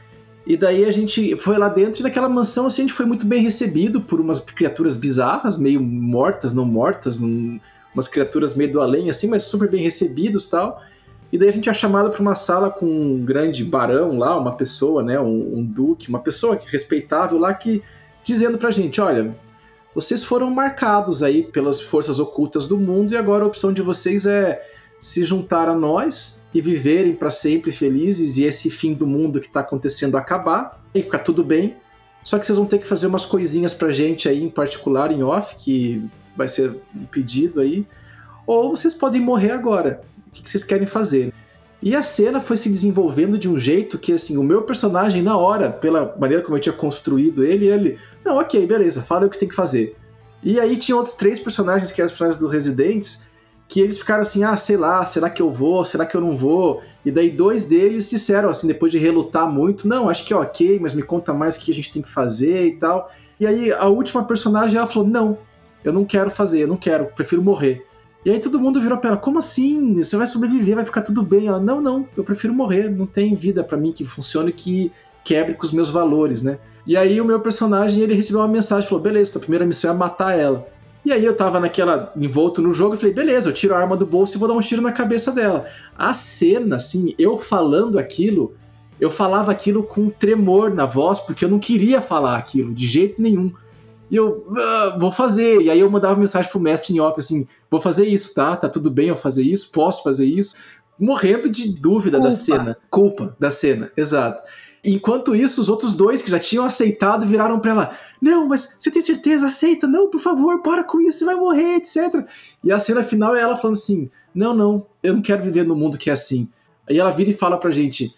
E daí a gente foi lá dentro e naquela mansão assim, a gente foi muito bem recebido por umas criaturas bizarras, meio mortas, não mortas, umas criaturas meio do além assim, mas super bem recebidos tal. E daí a gente é chamado para uma sala com um grande barão lá, uma pessoa, né, um, um duque, uma pessoa respeitável lá que dizendo pra gente, olha, vocês foram marcados aí pelas forças ocultas do mundo e agora a opção de vocês é se juntar a nós e viverem para sempre felizes e esse fim do mundo que está acontecendo acabar e ficar tudo bem. Só que vocês vão ter que fazer umas coisinhas pra gente aí, em particular em off, que vai ser um pedido aí. Ou vocês podem morrer agora. O que vocês querem fazer? E a cena foi se desenvolvendo de um jeito que, assim, o meu personagem, na hora, pela maneira como eu tinha construído ele, ele, não, ok, beleza, fala o que tem que fazer. E aí tinha outros três personagens, que eram os personagens dos Residentes, que eles ficaram assim, ah, sei lá, será que eu vou, será que eu não vou? E daí dois deles disseram, assim, depois de relutar muito, não, acho que é ok, mas me conta mais o que a gente tem que fazer e tal. E aí a última personagem, ela falou, não, eu não quero fazer, eu não quero, prefiro morrer. E aí todo mundo virou pra ela, como assim? Você vai sobreviver, vai ficar tudo bem. Ela, não, não, eu prefiro morrer, não tem vida para mim que funcione, que quebre com os meus valores, né? E aí o meu personagem, ele recebeu uma mensagem, falou, beleza, tua primeira missão é matar ela. E aí eu tava naquela, envolto no jogo, e falei, beleza, eu tiro a arma do bolso e vou dar um tiro na cabeça dela. A cena, assim, eu falando aquilo, eu falava aquilo com tremor na voz, porque eu não queria falar aquilo, de jeito nenhum. E eu, ah, vou fazer. E aí eu mandava mensagem pro mestre em off, assim, vou fazer isso, tá? Tá tudo bem eu fazer isso? Posso fazer isso? Morrendo de dúvida Culpa. da cena. Culpa da cena, exato. Enquanto isso, os outros dois que já tinham aceitado viraram para ela: Não, mas você tem certeza? Aceita? Não, por favor, para com isso, você vai morrer, etc. E a cena final é ela falando assim: Não, não, eu não quero viver no mundo que é assim. Aí ela vira e fala pra gente: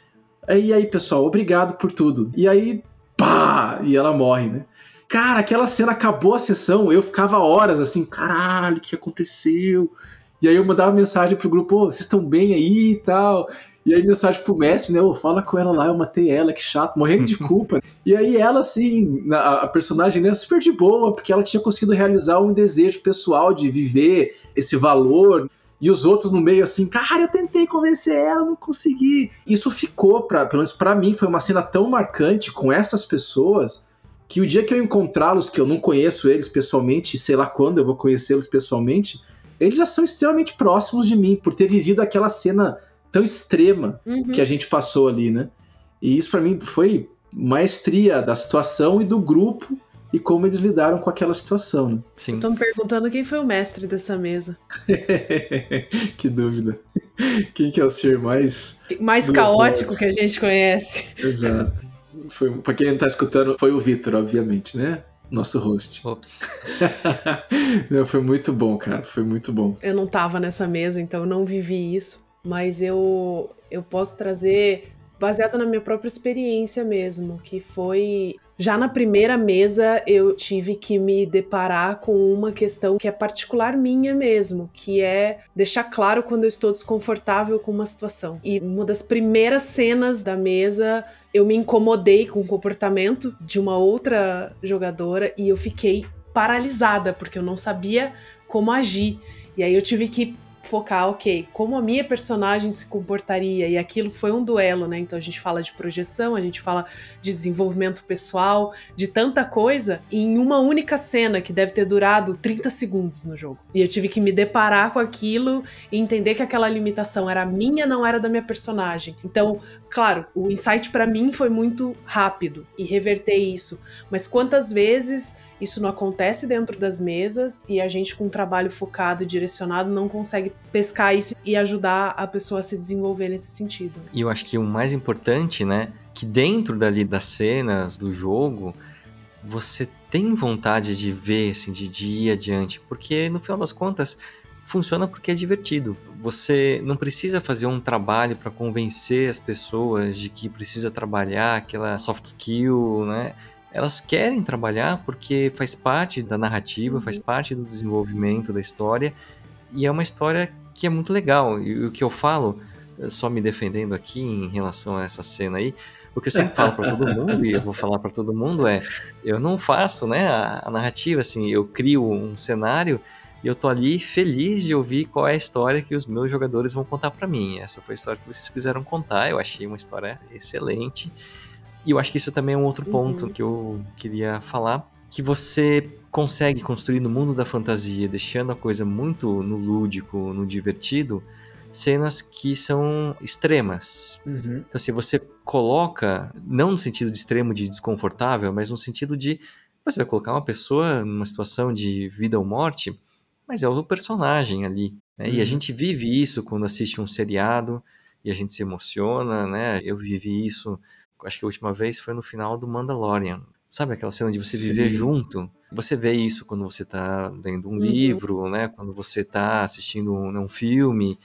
E aí, pessoal, obrigado por tudo. E aí, pá! E ela morre, né? Cara, aquela cena acabou a sessão, eu ficava horas assim, caralho, o que aconteceu? E aí eu mandava mensagem pro grupo, oh, vocês estão bem aí e tal. E aí mensagem pro mestre, né? Oh, fala com ela lá, eu matei ela, que chato, morrendo de culpa. e aí ela, assim, a, personagem, né, super de boa, porque ela tinha conseguido realizar um desejo pessoal de viver esse valor. E os outros no meio assim, cara, eu tentei convencer ela, não consegui. Isso ficou, pra, pelo menos pra mim, foi uma cena tão marcante com essas pessoas que o dia que eu encontrá-los, que eu não conheço eles pessoalmente, sei lá quando eu vou conhecê-los pessoalmente, eles já são extremamente próximos de mim, por ter vivido aquela cena tão extrema Uhum. que a gente passou ali, né? E isso para mim foi maestria da situação e do grupo e como eles lidaram com aquela situação. Né? Sim. Me perguntando quem foi o mestre dessa mesa. que dúvida. Quem que é o ser mais Mais caótico que a gente conhece. exato? Foi, pra quem não tá escutando, foi o Vitor, obviamente, né? Nosso host. Ops. Não, foi muito bom, cara. Foi muito bom. Eu não tava nessa mesa, então eu não vivi isso. Mas eu, eu posso trazer baseado na minha própria experiência mesmo, que foi já na primeira mesa eu tive que me deparar com uma questão que é particular minha mesmo, que é deixar claro quando eu estou desconfortável com uma situação. E uma das primeiras cenas da mesa eu me incomodei com o comportamento de uma outra jogadora e eu fiquei paralisada porque eu não sabia como agir. E aí eu tive que focar, ok, como a minha personagem se comportaria, e aquilo foi um duelo, né? Então a gente fala de projeção, a gente fala de desenvolvimento pessoal, de tanta coisa, em uma única cena que deve ter durado 30 segundos no jogo. E eu tive que me deparar com aquilo e entender que aquela limitação era minha, não era da minha personagem. Então, claro, o insight para mim foi muito rápido e reverter isso, mas quantas vezes isso não acontece dentro das mesas e a gente, com um trabalho focado e direcionado, não consegue pescar isso e ajudar a pessoa a se desenvolver nesse sentido. E eu acho que o mais importante, né, que dentro dali das cenas do jogo, você tem vontade de ver, assim, de, de ir adiante, porque no final das contas funciona porque é divertido. Você não precisa fazer um trabalho para convencer as pessoas de que precisa trabalhar aquela soft skill, né? Elas querem trabalhar porque faz parte da narrativa, faz parte do desenvolvimento da história e é uma história que é muito legal. E o que eu falo, só me defendendo aqui em relação a essa cena aí, o que eu sempre falo para todo mundo e eu vou falar para todo mundo é, eu não faço, né, a, a narrativa assim, eu crio um cenário e eu tô ali feliz de ouvir qual é a história que os meus jogadores vão contar para mim. Essa foi a história que vocês quiseram contar, eu achei uma história excelente. E eu acho que isso também é um outro ponto Uhum. que eu queria falar, que você consegue construir no mundo da fantasia, deixando a coisa muito no lúdico, no divertido, cenas que são extremas. Uhum. Então, se você coloca, não no sentido de extremo de desconfortável, mas no sentido de você vai colocar uma pessoa numa situação de vida ou morte, mas é o personagem ali. né? E a Uhum. gente vive isso quando assiste um seriado e a gente se emociona, né? Eu vivi isso, acho que a última vez foi no final do Mandalorian. Sabe aquela cena de você viver Sim. junto? Você vê isso quando você tá lendo um Uhum. livro, né? Quando você tá assistindo um, um filme.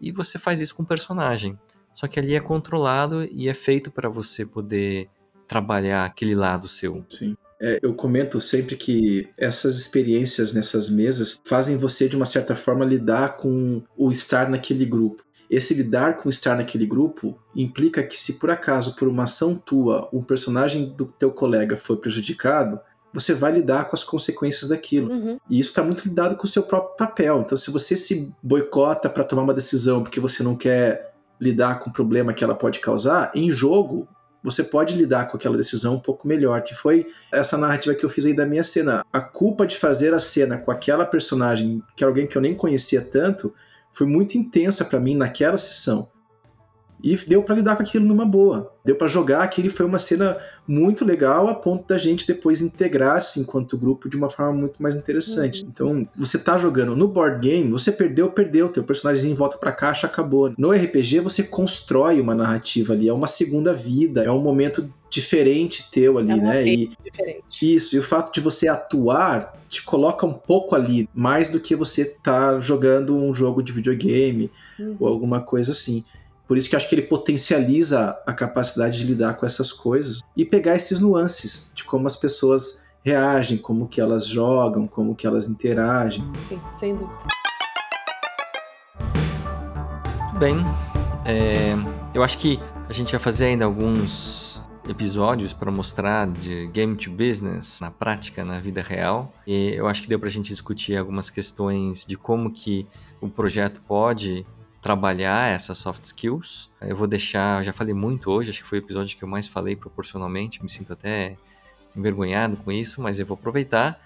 E você faz isso com o personagem. Só que ali é controlado e é feito para você poder trabalhar aquele lado seu. Sim. É, eu comento sempre que essas experiências nessas mesas fazem você, de uma certa forma, lidar com o estar naquele grupo. Esse lidar com estar naquele grupo implica que se por acaso, por uma ação tua, um personagem do teu colega foi prejudicado, você vai lidar com as consequências daquilo. Uhum. E isso está muito lidado com o seu próprio papel. Então, se você se boicota para tomar uma decisão porque você não quer lidar com o problema que ela pode causar, em jogo você pode lidar com aquela decisão um pouco melhor, que foi essa narrativa que eu fiz aí da minha cena. A culpa de fazer a cena com aquela personagem, que era alguém que eu nem conhecia tanto, foi muito intensa para mim naquela sessão. E deu para lidar com aquilo numa boa. Deu para jogar aquilo e foi uma cena muito legal a ponto da gente depois integrar-se enquanto grupo de uma forma muito mais interessante. Uhum. Então, você tá jogando no board game, você perdeu, perdeu, teu personagem volta pra caixa, acabou. No RPG você constrói uma narrativa ali, é uma segunda vida, é um momento diferente teu ali, É né? E Diferente. isso, e o fato de você atuar te coloca um pouco ali, mais do que você tá jogando um jogo de videogame Uhum. ou alguma coisa assim. Por isso que eu acho que ele potencializa a capacidade de lidar com essas coisas e pegar esses nuances de como as pessoas reagem, como que elas jogam, como que elas interagem. Sim, sem dúvida. Muito bem. É, eu acho que a gente vai fazer ainda alguns episódios para mostrar de game to business na prática, na vida real. E eu acho que deu para a gente discutir algumas questões de como que o projeto pode trabalhar essas soft skills. Eu vou deixar, eu já falei muito hoje, acho que foi o episódio que eu mais falei proporcionalmente, me sinto até envergonhado com isso, mas eu vou aproveitar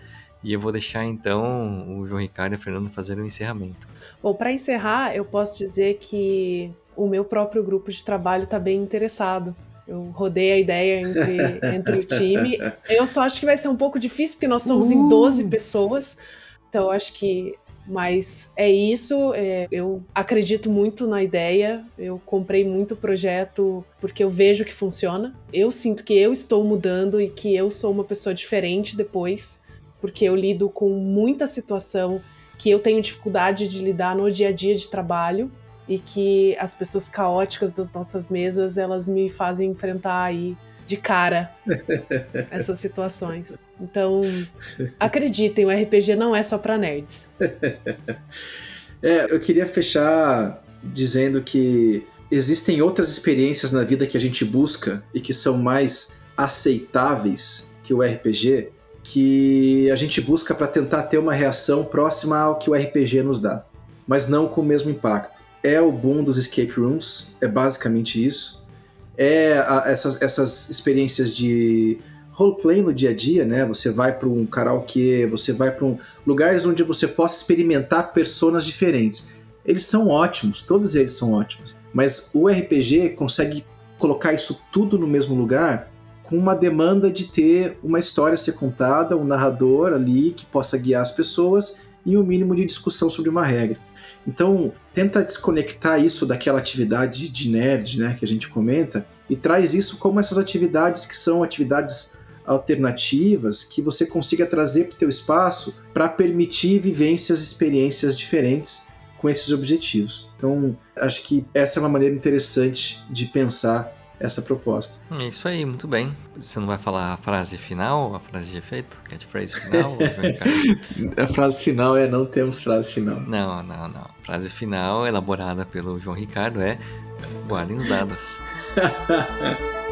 E eu vou deixar então o João Ricardo e a Fernanda fazerem o um encerramento. Bom, para encerrar, eu posso dizer que o meu próprio grupo de trabalho está bem interessado. Eu rodei a ideia entre, entre o time. Eu só acho que vai ser um pouco difícil, porque nós somos em 12 pessoas. Então, acho que mas é isso, é, eu acredito muito na ideia, eu comprei muito projeto porque eu vejo que funciona. Eu sinto que eu estou mudando e que eu sou uma pessoa diferente depois, porque eu lido com muita situação que eu tenho dificuldade de lidar no dia a dia de trabalho e que as pessoas caóticas das nossas mesas, elas me fazem enfrentar aí de cara essas situações. Então, acreditem, o RPG não é só para nerds. É, eu queria fechar dizendo que existem outras experiências na vida que a gente busca e que são mais aceitáveis que o RPG, que a gente busca para tentar ter uma reação próxima ao que o RPG nos dá, mas não com o mesmo impacto. É o boom dos escape rooms, é basicamente isso é a, essas, essas experiências de roleplay no dia a dia, né? Você vai para um karaokê, você vai para um, lugares onde você possa experimentar personas diferentes. Eles são ótimos, todos eles são ótimos. Mas o RPG consegue colocar isso tudo no mesmo lugar com uma demanda de ter uma história a ser contada, um narrador ali que possa guiar as pessoas e um mínimo de discussão sobre uma regra. Então, tenta desconectar isso daquela atividade de nerd, né, que a gente comenta, e traz isso como essas atividades que são atividades alternativas que você consiga trazer para o teu espaço para permitir vivências, experiências diferentes com esses objetivos. Então, acho que essa é uma maneira interessante de pensar essa proposta. É isso aí, muito bem. Você não vai falar a frase final, a frase de efeito, catchphrase final? a frase final é não temos frase final. Não, não, não. A frase final, elaborada pelo João Ricardo, é guardem os dados.